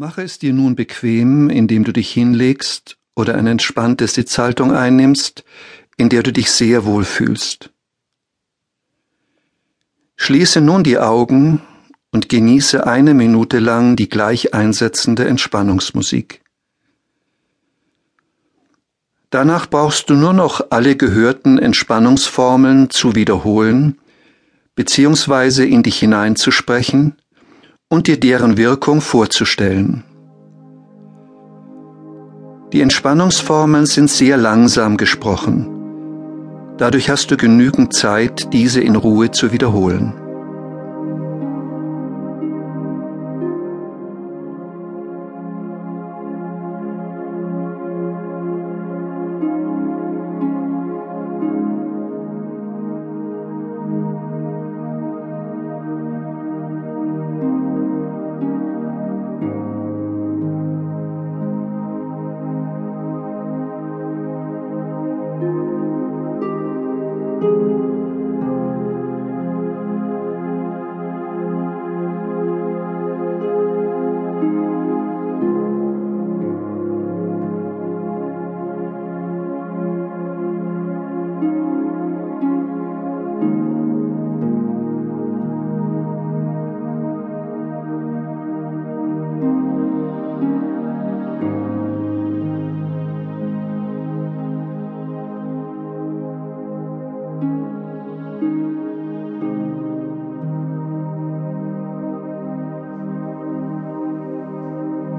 Mache es dir nun bequem, indem du dich hinlegst oder eine entspannte Sitzhaltung einnimmst, in der du dich sehr wohl fühlst. Schließe nun die Augen und genieße eine Minute lang die gleich einsetzende Entspannungsmusik. Danach brauchst du nur noch alle gehörten Entspannungsformeln zu wiederholen, beziehungsweise in dich hineinzusprechen, und dir deren Wirkung vorzustellen. Die Entspannungsformeln sind sehr langsam gesprochen. Dadurch hast du genügend Zeit, diese in Ruhe zu wiederholen.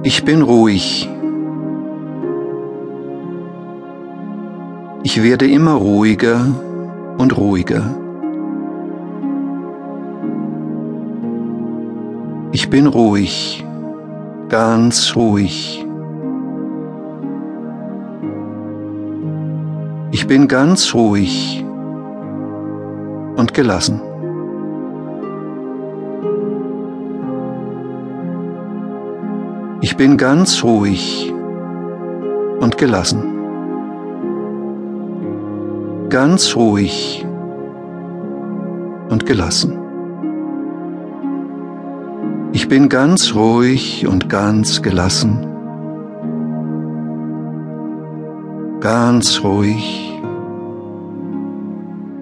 Ich bin ruhig. Ich werde immer ruhiger und ruhiger. Ich bin ruhig, ganz ruhig. Ich bin ganz ruhig und gelassen. Ich bin ganz ruhig und gelassen. Ganz ruhig und gelassen. Ich bin ganz ruhig und ganz gelassen. Ganz ruhig,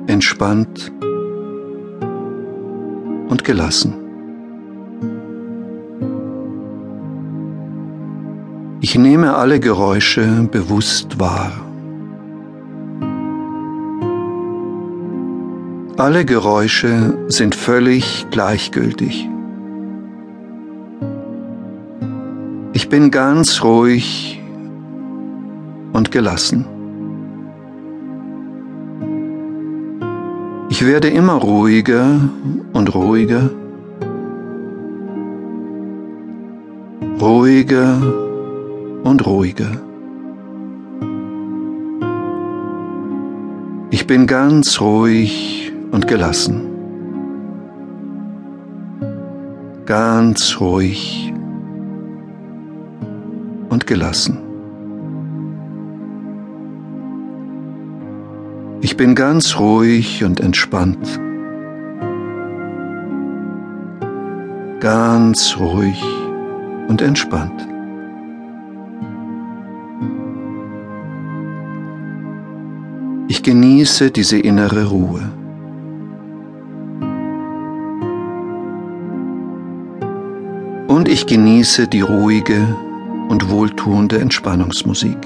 entspannt und gelassen. Ich nehme alle Geräusche bewusst wahr. Alle Geräusche sind völlig gleichgültig. Ich bin ganz ruhig und gelassen. Ich werde immer ruhiger und ruhiger, ruhiger und ruhiger. Ich bin ganz ruhig und gelassen. Ganz ruhig und gelassen. Ich bin ganz ruhig und entspannt. Ganz ruhig und entspannt. Ich genieße diese innere Ruhe. Und ich genieße die ruhige und wohltuende Entspannungsmusik.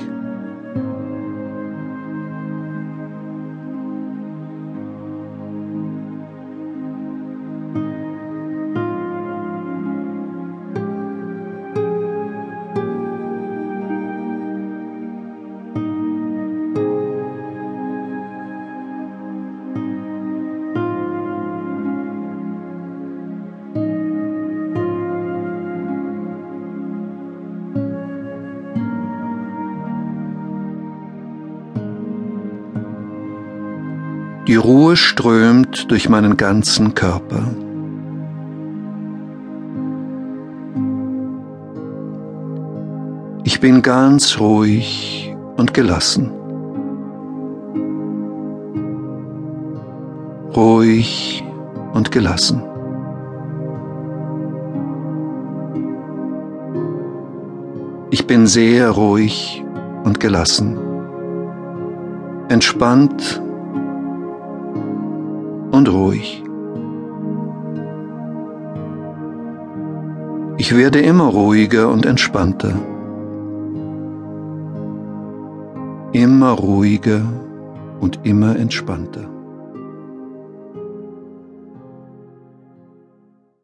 Die Ruhe strömt durch meinen ganzen Körper. Ich bin ganz ruhig und gelassen. Ruhig und gelassen. Ich bin sehr ruhig und gelassen, entspannt und ruhig. Ich werde immer ruhiger und entspannter. Immer ruhiger und immer entspannter.